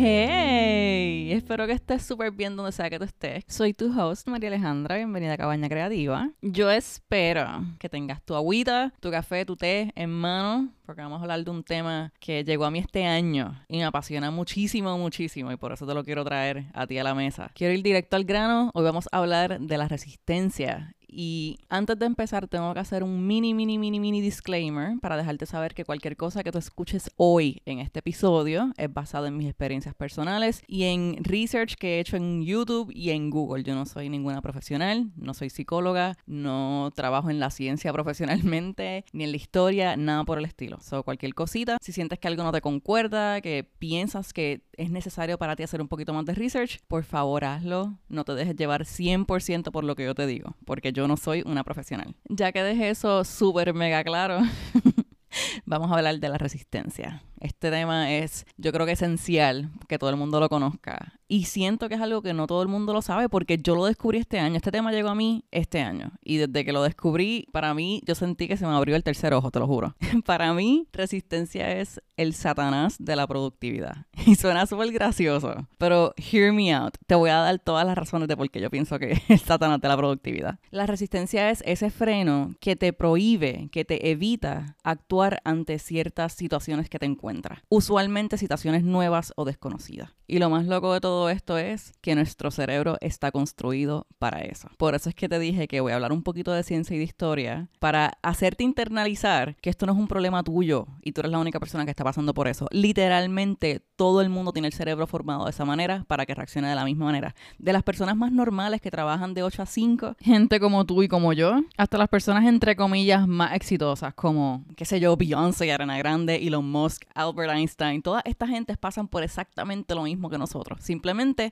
Hey, espero que estés súper bien donde sea que tú estés. Soy tu host, María Alejandra. Bienvenida a Cabaña Creativa. Yo espero que tengas tu agüita, tu café, tu té en mano, porque vamos a hablar de un tema que llegó a mí este año y me apasiona muchísimo, muchísimo, y por eso te lo quiero traer a ti a la mesa. Quiero ir directo al grano. Hoy vamos a hablar de la resistencia y antes de empezar, tengo que hacer un mini, mini, mini, mini disclaimer para dejarte saber que cualquier cosa que tú escuches hoy en este episodio es basado en mis experiencias personales y en research que he hecho en YouTube y en Google. Yo no soy ninguna profesional, no soy psicóloga, no trabajo en la ciencia profesionalmente, ni en la historia, nada por el estilo. So, cualquier cosita, si sientes que algo no te concuerda, que piensas que es necesario para ti hacer un poquito más de research, por favor hazlo. No te dejes llevar 100% por lo que yo te digo, porque yo no soy una profesional. Ya que dejé eso súper mega claro, vamos a hablar de la resistencia. Este tema es, yo creo que esencial que todo el mundo lo conozca. Y siento que es algo que no todo el mundo lo sabe porque yo lo descubrí este año. Este tema llegó a mí este año. Y desde que lo descubrí, para mí, yo sentí que se me abrió el tercer ojo, te lo juro. para mí, resistencia es el satanás de la productividad. Y suena súper gracioso. Pero hear me out. Te voy a dar todas las razones de por qué yo pienso que es el satanás de la productividad. La resistencia es ese freno que te prohíbe, que te evita actuar ante ciertas situaciones que te encuentras usualmente situaciones nuevas o desconocidas. Y lo más loco de todo esto es que nuestro cerebro está construido para eso. Por eso es que te dije que voy a hablar un poquito de ciencia y de historia para hacerte internalizar que esto no es un problema tuyo y tú eres la única persona que está pasando por eso. Literalmente todo el mundo tiene el cerebro formado de esa manera para que reaccione de la misma manera. De las personas más normales que trabajan de 8 a 5, gente como tú y como yo, hasta las personas entre comillas más exitosas como, qué sé yo, Beyoncé, Arena Grande, Elon Musk, Albert Einstein, todas estas gentes pasan por exactamente lo mismo que nosotros. Simplemente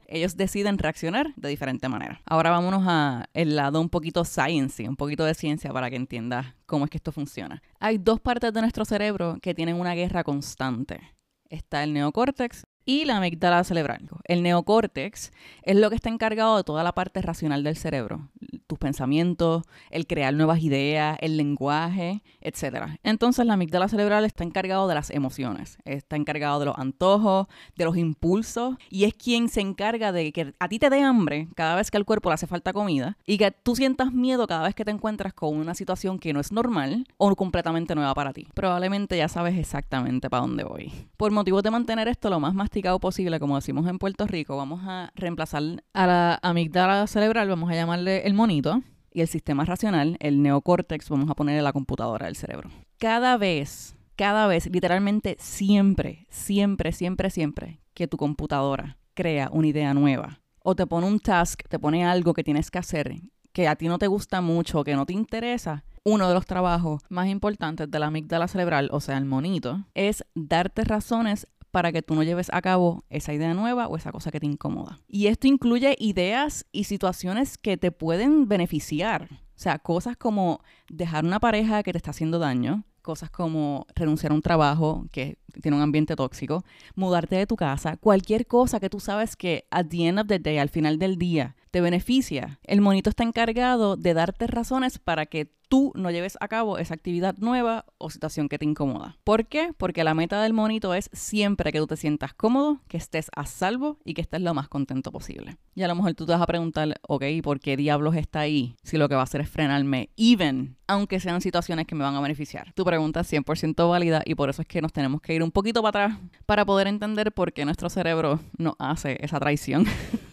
ellos deciden reaccionar de diferente manera. Ahora vámonos a el lado un poquito science, un poquito de ciencia para que entiendas cómo es que esto funciona. Hay dos partes de nuestro cerebro que tienen una guerra constante. Está el neocórtex y la amígdala cerebral. El neocórtex es lo que está encargado de toda la parte racional del cerebro, tus pensamientos, el crear nuevas ideas, el lenguaje, etc. Entonces la amígdala cerebral está encargado de las emociones, está encargado de los antojos, de los impulsos y es quien se encarga de que a ti te dé hambre cada vez que al cuerpo le hace falta comida y que tú sientas miedo cada vez que te encuentras con una situación que no es normal o completamente nueva para ti. Probablemente ya sabes exactamente para dónde voy. Por motivos de mantener esto lo más más posible, como decimos en Puerto Rico, vamos a reemplazar a la amígdala cerebral, vamos a llamarle el monito, y el sistema racional, el neocórtex, vamos a ponerle la computadora del cerebro. Cada vez, cada vez, literalmente siempre, siempre, siempre, siempre que tu computadora crea una idea nueva o te pone un task, te pone algo que tienes que hacer que a ti no te gusta mucho, que no te interesa, uno de los trabajos más importantes de la amígdala cerebral, o sea, el monito, es darte razones para que tú no lleves a cabo esa idea nueva o esa cosa que te incomoda. Y esto incluye ideas y situaciones que te pueden beneficiar. O sea, cosas como dejar una pareja que te está haciendo daño, cosas como renunciar a un trabajo que tiene un ambiente tóxico, mudarte de tu casa, cualquier cosa que tú sabes que at the end of the day, al final del día, te beneficia. El monito está encargado de darte razones para que tú no lleves a cabo esa actividad nueva o situación que te incomoda. ¿Por qué? Porque la meta del monito es siempre que tú te sientas cómodo, que estés a salvo y que estés lo más contento posible. Y a lo mejor tú te vas a preguntar, ok, ¿por qué diablos está ahí si lo que va a hacer es frenarme, even, aunque sean situaciones que me van a beneficiar? Tu pregunta es 100% válida y por eso es que nos tenemos que ir un poquito para atrás para poder entender por qué nuestro cerebro no hace esa traición.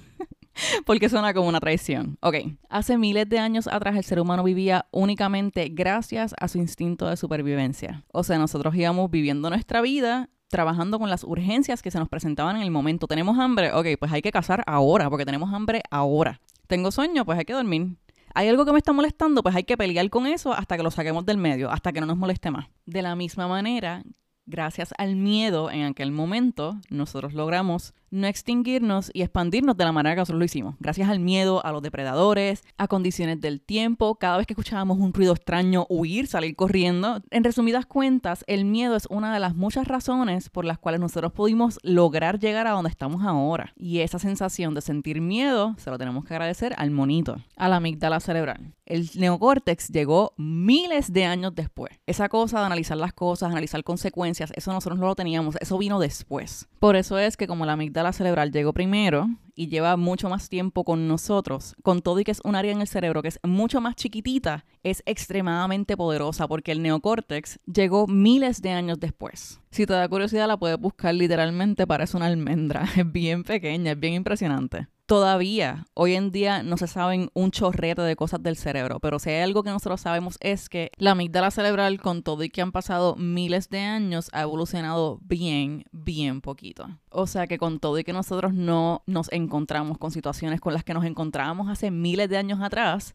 porque suena como una traición. Ok, hace miles de años atrás el ser humano vivía únicamente gracias a su instinto de supervivencia. O sea, nosotros íbamos viviendo nuestra vida trabajando con las urgencias que se nos presentaban en el momento. ¿Tenemos hambre? Ok, pues hay que cazar ahora, porque tenemos hambre ahora. ¿Tengo sueño? Pues hay que dormir. ¿Hay algo que me está molestando? Pues hay que pelear con eso hasta que lo saquemos del medio, hasta que no nos moleste más. De la misma manera, gracias al miedo en aquel momento, nosotros logramos no extinguirnos y expandirnos de la manera que nosotros lo hicimos. Gracias al miedo, a los depredadores, a condiciones del tiempo, cada vez que escuchábamos un ruido extraño, huir, salir corriendo. En resumidas cuentas, el miedo es una de las muchas razones por las cuales nosotros pudimos lograr llegar a donde estamos ahora. Y esa sensación de sentir miedo se lo tenemos que agradecer al monito, a la amígdala cerebral. El neocórtex llegó miles de años después. Esa cosa de analizar las cosas, analizar consecuencias, eso nosotros no lo teníamos, eso vino después. Por eso es que como la amígdala amígdala cerebral llegó primero y lleva mucho más tiempo con nosotros, con todo y que es un área en el cerebro que es mucho más chiquitita, es extremadamente poderosa porque el neocórtex llegó miles de años después. Si te da curiosidad, la puedes buscar literalmente, parece una almendra. Es bien pequeña, es bien impresionante. Todavía, hoy en día, no se saben un chorrete de cosas del cerebro, pero si hay algo que nosotros sabemos es que la amígdala cerebral, con todo y que han pasado miles de años, ha evolucionado bien, bien poquito. O sea que con todo y que nosotros no nos encontramos con situaciones con las que nos encontrábamos hace miles de años atrás,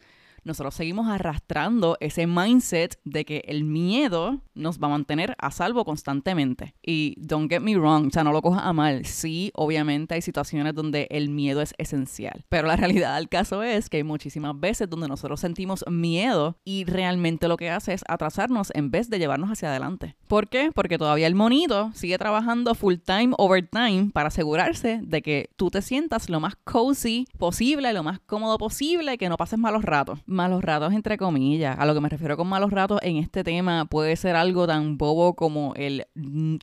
nosotros seguimos arrastrando ese mindset de que el miedo nos va a mantener a salvo constantemente. Y don't get me wrong, o sea, no lo cojas a mal. Sí, obviamente hay situaciones donde el miedo es esencial, pero la realidad del caso es que hay muchísimas veces donde nosotros sentimos miedo y realmente lo que hace es atrasarnos en vez de llevarnos hacia adelante. ¿Por qué? Porque todavía el monito sigue trabajando full time, overtime para asegurarse de que tú te sientas lo más cozy posible, lo más cómodo posible, que no pases malos ratos malos ratos entre comillas. A lo que me refiero con malos ratos en este tema puede ser algo tan bobo como el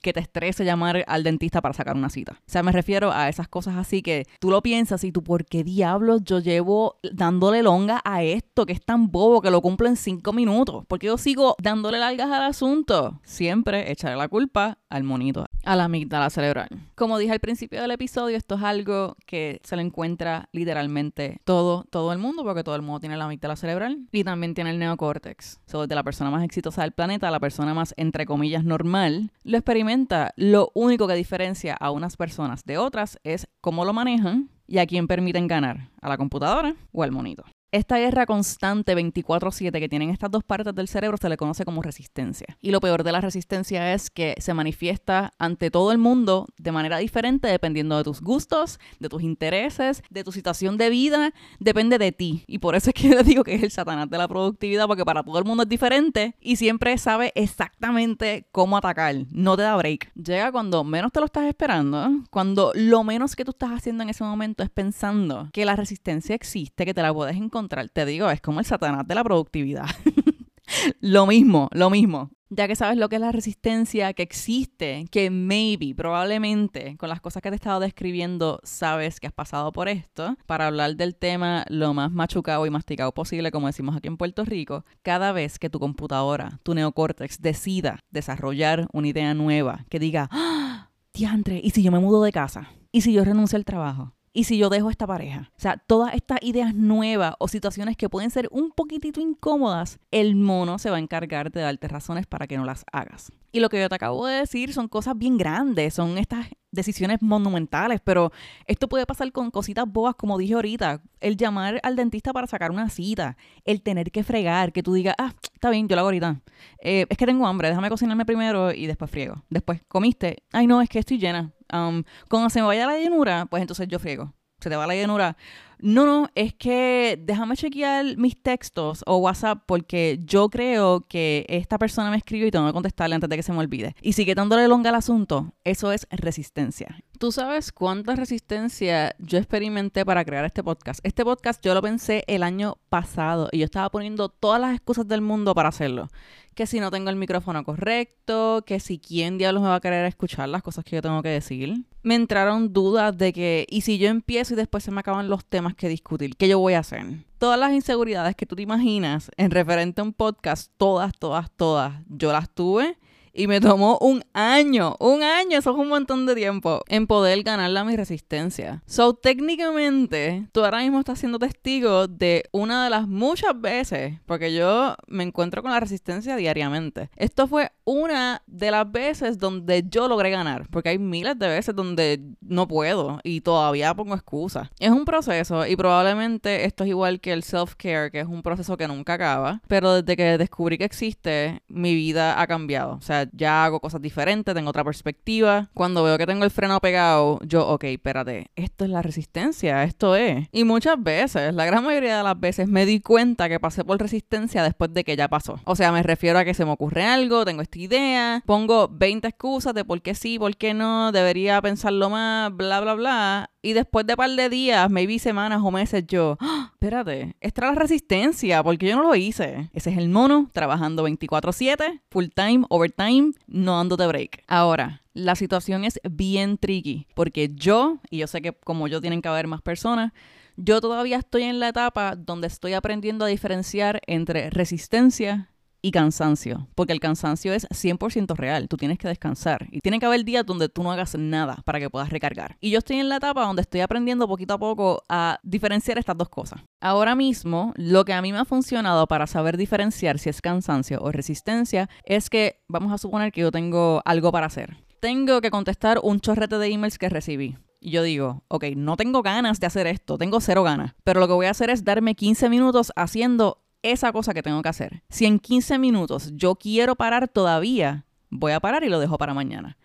que te estrese llamar al dentista para sacar una cita. O sea, me refiero a esas cosas así que tú lo piensas y tú, ¿por qué diablos yo llevo dándole longa a esto que es tan bobo que lo cumplo en cinco minutos? Porque yo sigo dándole largas al asunto. Siempre echarle la culpa al monito, a la amígdala cerebral. Como dije al principio del episodio, esto es algo que se le encuentra literalmente todo, todo el mundo, porque todo el mundo tiene la amígdala cerebral y también tiene el neocórtex. So, desde la persona más exitosa del planeta a la persona más, entre comillas, normal, lo experimenta. Lo único que diferencia a unas personas de otras es cómo lo manejan y a quién permiten ganar, a la computadora o al monito. Esta guerra constante 24/7 que tienen estas dos partes del cerebro se le conoce como resistencia. Y lo peor de la resistencia es que se manifiesta ante todo el mundo de manera diferente dependiendo de tus gustos, de tus intereses, de tu situación de vida, depende de ti. Y por eso es que yo digo que es el satanás de la productividad porque para todo el mundo es diferente y siempre sabe exactamente cómo atacar. No te da break. Llega cuando menos te lo estás esperando, cuando lo menos que tú estás haciendo en ese momento es pensando que la resistencia existe, que te la puedes te digo, es como el satanás de la productividad. lo mismo, lo mismo. Ya que sabes lo que es la resistencia que existe, que maybe, probablemente, con las cosas que te he estado describiendo, sabes que has pasado por esto, para hablar del tema lo más machucado y masticado posible, como decimos aquí en Puerto Rico, cada vez que tu computadora, tu neocórtex, decida desarrollar una idea nueva, que diga, ¡Ah! diantre, ¿y si yo me mudo de casa? ¿Y si yo renuncio al trabajo? ¿Y si yo dejo esta pareja? O sea, todas estas ideas nuevas o situaciones que pueden ser un poquitito incómodas, el mono se va a encargar de darte razones para que no las hagas. Y lo que yo te acabo de decir son cosas bien grandes, son estas decisiones monumentales, pero esto puede pasar con cositas bobas, como dije ahorita, el llamar al dentista para sacar una cita, el tener que fregar, que tú digas, ah, está bien, yo lo hago ahorita. Eh, es que tengo hambre, déjame cocinarme primero y después friego. Después, ¿comiste? Ay, no, es que estoy llena. Um, cuando se me vaya la llenura, pues entonces yo friego. Se te va la llenura. No, no, es que déjame chequear mis textos o WhatsApp porque yo creo que esta persona me escribió y tengo que contestarle antes de que se me olvide. Y sigue dándole longa al asunto. Eso es resistencia. ¿Tú sabes cuánta resistencia yo experimenté para crear este podcast? Este podcast yo lo pensé el año pasado y yo estaba poniendo todas las excusas del mundo para hacerlo que si no tengo el micrófono correcto, que si quién diablos me va a querer escuchar las cosas que yo tengo que decir. Me entraron dudas de que, ¿y si yo empiezo y después se me acaban los temas que discutir? ¿Qué yo voy a hacer? Todas las inseguridades que tú te imaginas en referente a un podcast, todas, todas, todas, yo las tuve y me tomó un año, un año, eso es un montón de tiempo, en poder ganarle a mi resistencia. So, técnicamente, tú ahora mismo estás siendo testigo de una de las muchas veces, porque yo me encuentro con la resistencia diariamente. Esto fue una de las veces donde yo logré ganar, porque hay miles de veces donde no puedo y todavía pongo excusas. Es un proceso y probablemente esto es igual que el self-care, que es un proceso que nunca acaba, pero desde que descubrí que existe, mi vida ha cambiado. O sea, ya hago cosas diferentes, tengo otra perspectiva. Cuando veo que tengo el freno pegado, yo, ok, espérate, esto es la resistencia, esto es. Y muchas veces, la gran mayoría de las veces, me di cuenta que pasé por resistencia después de que ya pasó. O sea, me refiero a que se me ocurre algo, tengo esta idea, pongo 20 excusas de por qué sí, por qué no, debería pensarlo más, bla, bla, bla Y después de par de días, maybe semanas o meses, yo, ¡Ah! espérate, esta es la resistencia, porque yo no lo hice. Ese es el mono, trabajando 24/7, full time, overtime, no dándote break. Ahora, la situación es bien tricky, porque yo, y yo sé que como yo tienen que haber más personas, yo todavía estoy en la etapa donde estoy aprendiendo a diferenciar entre resistencia y cansancio, porque el cansancio es 100% real, tú tienes que descansar y tiene que haber días donde tú no hagas nada para que puedas recargar. Y yo estoy en la etapa donde estoy aprendiendo poquito a poco a diferenciar estas dos cosas. Ahora mismo, lo que a mí me ha funcionado para saber diferenciar si es cansancio o resistencia es que vamos a suponer que yo tengo algo para hacer. Tengo que contestar un chorrete de emails que recibí. Y yo digo, ok, no tengo ganas de hacer esto, tengo cero ganas, pero lo que voy a hacer es darme 15 minutos haciendo esa cosa que tengo que hacer. Si en 15 minutos yo quiero parar todavía, voy a parar y lo dejo para mañana.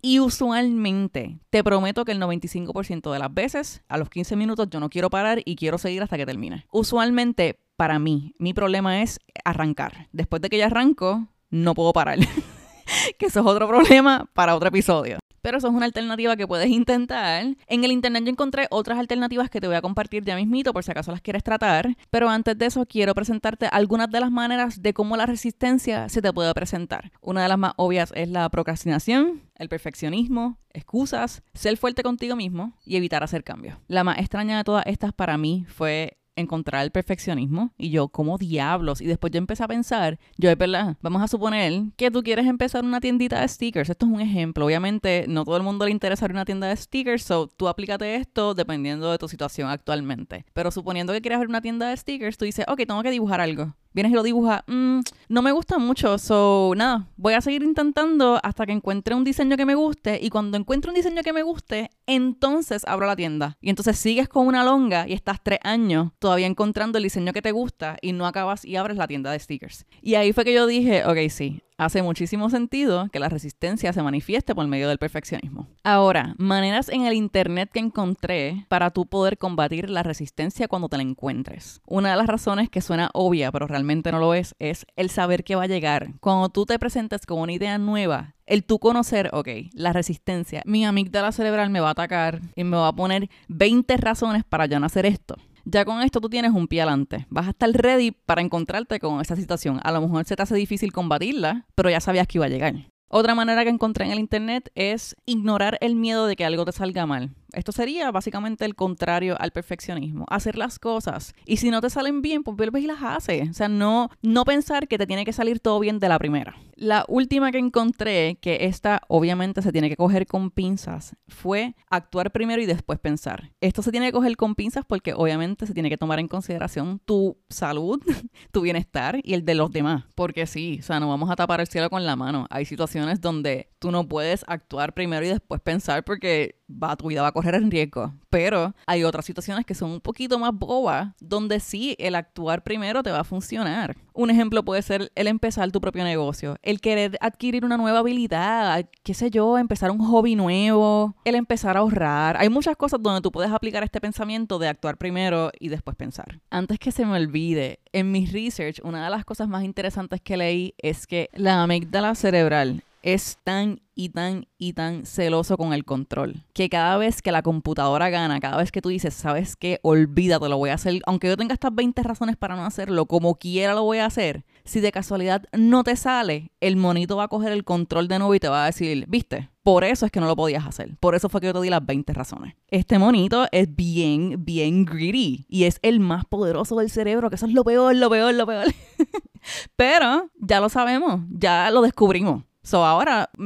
Y usualmente, te prometo que el 95% de las veces, a los 15 minutos yo no quiero parar y quiero seguir hasta que termine. Usualmente, para mí, mi problema es arrancar. Después de que ya arranco, no puedo parar. que eso es otro problema para otro episodio pero eso es una alternativa que puedes intentar. En el internet yo encontré otras alternativas que te voy a compartir ya mismito por si acaso las quieres tratar, pero antes de eso quiero presentarte algunas de las maneras de cómo la resistencia se te puede presentar. Una de las más obvias es la procrastinación, el perfeccionismo, excusas, ser fuerte contigo mismo y evitar hacer cambios. La más extraña de todas estas para mí fue encontrar el perfeccionismo y yo como diablos y después yo empecé a pensar, yo verdad, vamos a suponer que tú quieres empezar una tiendita de stickers, esto es un ejemplo, obviamente no todo el mundo le interesa abrir una tienda de stickers, so tú aplícate esto dependiendo de tu situación actualmente, pero suponiendo que quieres abrir una tienda de stickers, tú dices, ok, tengo que dibujar algo, vienes y lo dibujas, mm, no me gusta mucho, so nada, voy a seguir intentando hasta que encuentre un diseño que me guste y cuando encuentre un diseño que me guste, entonces abro la tienda. Y entonces sigues con una longa y estás tres años todavía encontrando el diseño que te gusta y no acabas y abres la tienda de stickers. Y ahí fue que yo dije, ok, sí, hace muchísimo sentido que la resistencia se manifieste por medio del perfeccionismo. Ahora, maneras en el internet que encontré para tú poder combatir la resistencia cuando te la encuentres. Una de las razones que suena obvia, pero realmente no lo es, es el saber que va a llegar. Cuando tú te presentes con una idea nueva, el tú conocer, ok, la resistencia, mi amígdala cerebral me va a atacar y me va a poner 20 razones para yo no hacer esto ya con esto tú tienes un pie adelante. Vas a estar ready para encontrarte con esa situación. A lo mejor se te hace difícil combatirla, pero ya sabías que iba a llegar. Otra manera que encontré en el internet es ignorar el miedo de que algo te salga mal. Esto sería básicamente el contrario al perfeccionismo. Hacer las cosas. Y si no te salen bien, pues vuelves y las haces. O sea, no, no pensar que te tiene que salir todo bien de la primera. La última que encontré, que esta obviamente se tiene que coger con pinzas, fue actuar primero y después pensar. Esto se tiene que coger con pinzas porque obviamente se tiene que tomar en consideración tu salud, tu bienestar y el de los demás. Porque sí, o sea, no vamos a tapar el cielo con la mano. Hay situaciones donde tú no puedes actuar primero y después pensar porque va, tu vida va a correr en riesgo. Pero hay otras situaciones que son un poquito más bobas, donde sí el actuar primero te va a funcionar. Un ejemplo puede ser el empezar tu propio negocio, el querer adquirir una nueva habilidad, qué sé yo, empezar un hobby nuevo, el empezar a ahorrar. Hay muchas cosas donde tú puedes aplicar este pensamiento de actuar primero y después pensar. Antes que se me olvide, en mi research, una de las cosas más interesantes que leí es que la amígdala cerebral es tan y tan y tan celoso con el control. Que cada vez que la computadora gana, cada vez que tú dices, ¿sabes qué? Olvídate, lo voy a hacer. Aunque yo tenga estas 20 razones para no hacerlo, como quiera lo voy a hacer. Si de casualidad no te sale, el monito va a coger el control de nuevo y te va a decir, ¿viste? Por eso es que no lo podías hacer. Por eso fue que yo te di las 20 razones. Este monito es bien, bien greedy. Y es el más poderoso del cerebro, que eso es lo peor, lo peor, lo peor. Pero ya lo sabemos, ya lo descubrimos. So ahora, mm,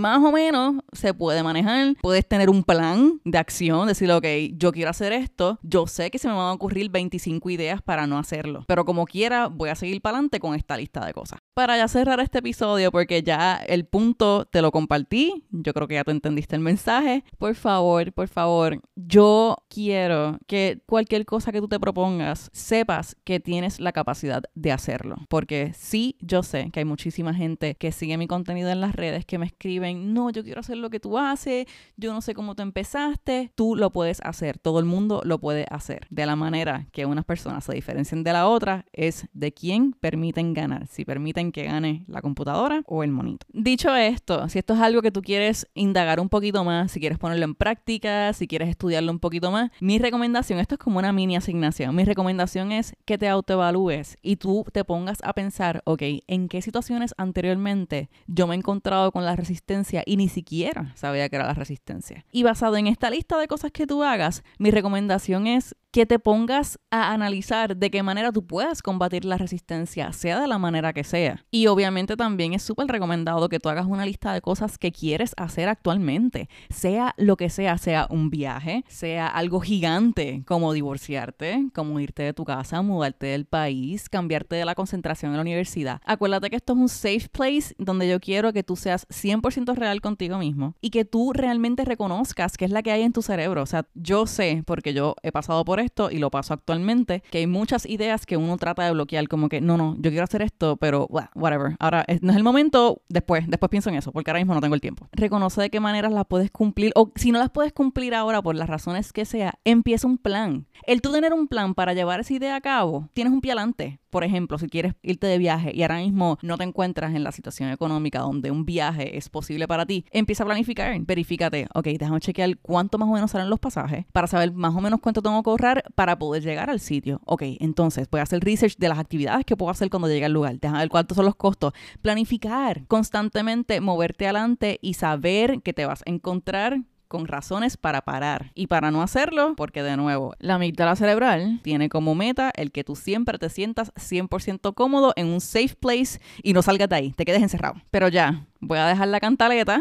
más o menos, se puede manejar. Puedes tener un plan de acción, decir, ok, yo quiero hacer esto. Yo sé que se me van a ocurrir 25 ideas para no hacerlo. Pero como quiera, voy a seguir para adelante con esta lista de cosas. Para ya cerrar este episodio, porque ya el punto te lo compartí, yo creo que ya tú entendiste el mensaje. Por favor, por favor, yo quiero que cualquier cosa que tú te propongas, sepas que tienes la capacidad de hacerlo. Porque sí, yo sé que hay muchísima gente que sigue mi contenido contenido en las redes que me escriben, no, yo quiero hacer lo que tú haces, yo no sé cómo tú empezaste, tú lo puedes hacer, todo el mundo lo puede hacer. De la manera que unas personas se diferencian de la otra es de quién permiten ganar, si permiten que gane la computadora o el monito. Dicho esto, si esto es algo que tú quieres indagar un poquito más, si quieres ponerlo en práctica, si quieres estudiarlo un poquito más, mi recomendación, esto es como una mini asignación, mi recomendación es que te autoevalúes y tú te pongas a pensar, ok, ¿en qué situaciones anteriormente yo me he encontrado con la resistencia y ni siquiera sabía que era la resistencia? Y basado en esta lista de cosas que tú hagas, mi recomendación es que te pongas a analizar de qué manera tú puedes combatir la resistencia, sea de la manera que sea. Y obviamente también es súper recomendado que tú hagas una lista de cosas que quieres hacer actualmente, sea lo que sea, sea un viaje, sea algo gigante como divorciarte, como irte de tu casa, mudarte del país, cambiarte de la concentración en la universidad. Acuérdate que esto es un safe place donde yo quiero que tú seas 100% real contigo mismo y que tú realmente reconozcas qué es la que hay en tu cerebro. O sea, yo sé, porque yo he pasado por esto y lo paso actualmente, que hay muchas ideas que uno trata de bloquear, como que no, no, yo quiero hacer esto, pero whatever. Ahora no es el momento, después, después pienso en eso, porque ahora mismo no tengo el tiempo. Reconoce de qué maneras las puedes cumplir, o si no las puedes cumplir ahora por las razones que sea, empieza un plan. El tú tener un plan para llevar esa idea a cabo, tienes un pie adelante. Por ejemplo, si quieres irte de viaje y ahora mismo no te encuentras en la situación económica donde un viaje es posible para ti, empieza a planificar, verifícate, ok, déjame chequear cuánto más o menos salen los pasajes para saber más o menos cuánto tengo que ahorrar para poder llegar al sitio. Ok, entonces voy a hacer research de las actividades que puedo hacer cuando llegue al lugar, déjame ver cuántos son los costos, planificar constantemente, moverte adelante y saber que te vas a encontrar con razones para parar. Y para no hacerlo, porque de nuevo, la amígdala cerebral tiene como meta el que tú siempre te sientas 100% cómodo en un safe place y no salgas de ahí, te quedes encerrado. Pero ya, voy a dejar la cantaleta.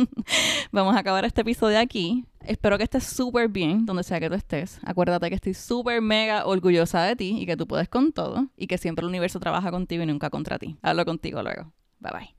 Vamos a acabar este episodio aquí. Espero que estés súper bien donde sea que tú estés. Acuérdate que estoy súper mega orgullosa de ti y que tú puedes con todo y que siempre el universo trabaja contigo y nunca contra ti. Hablo contigo luego. Bye bye.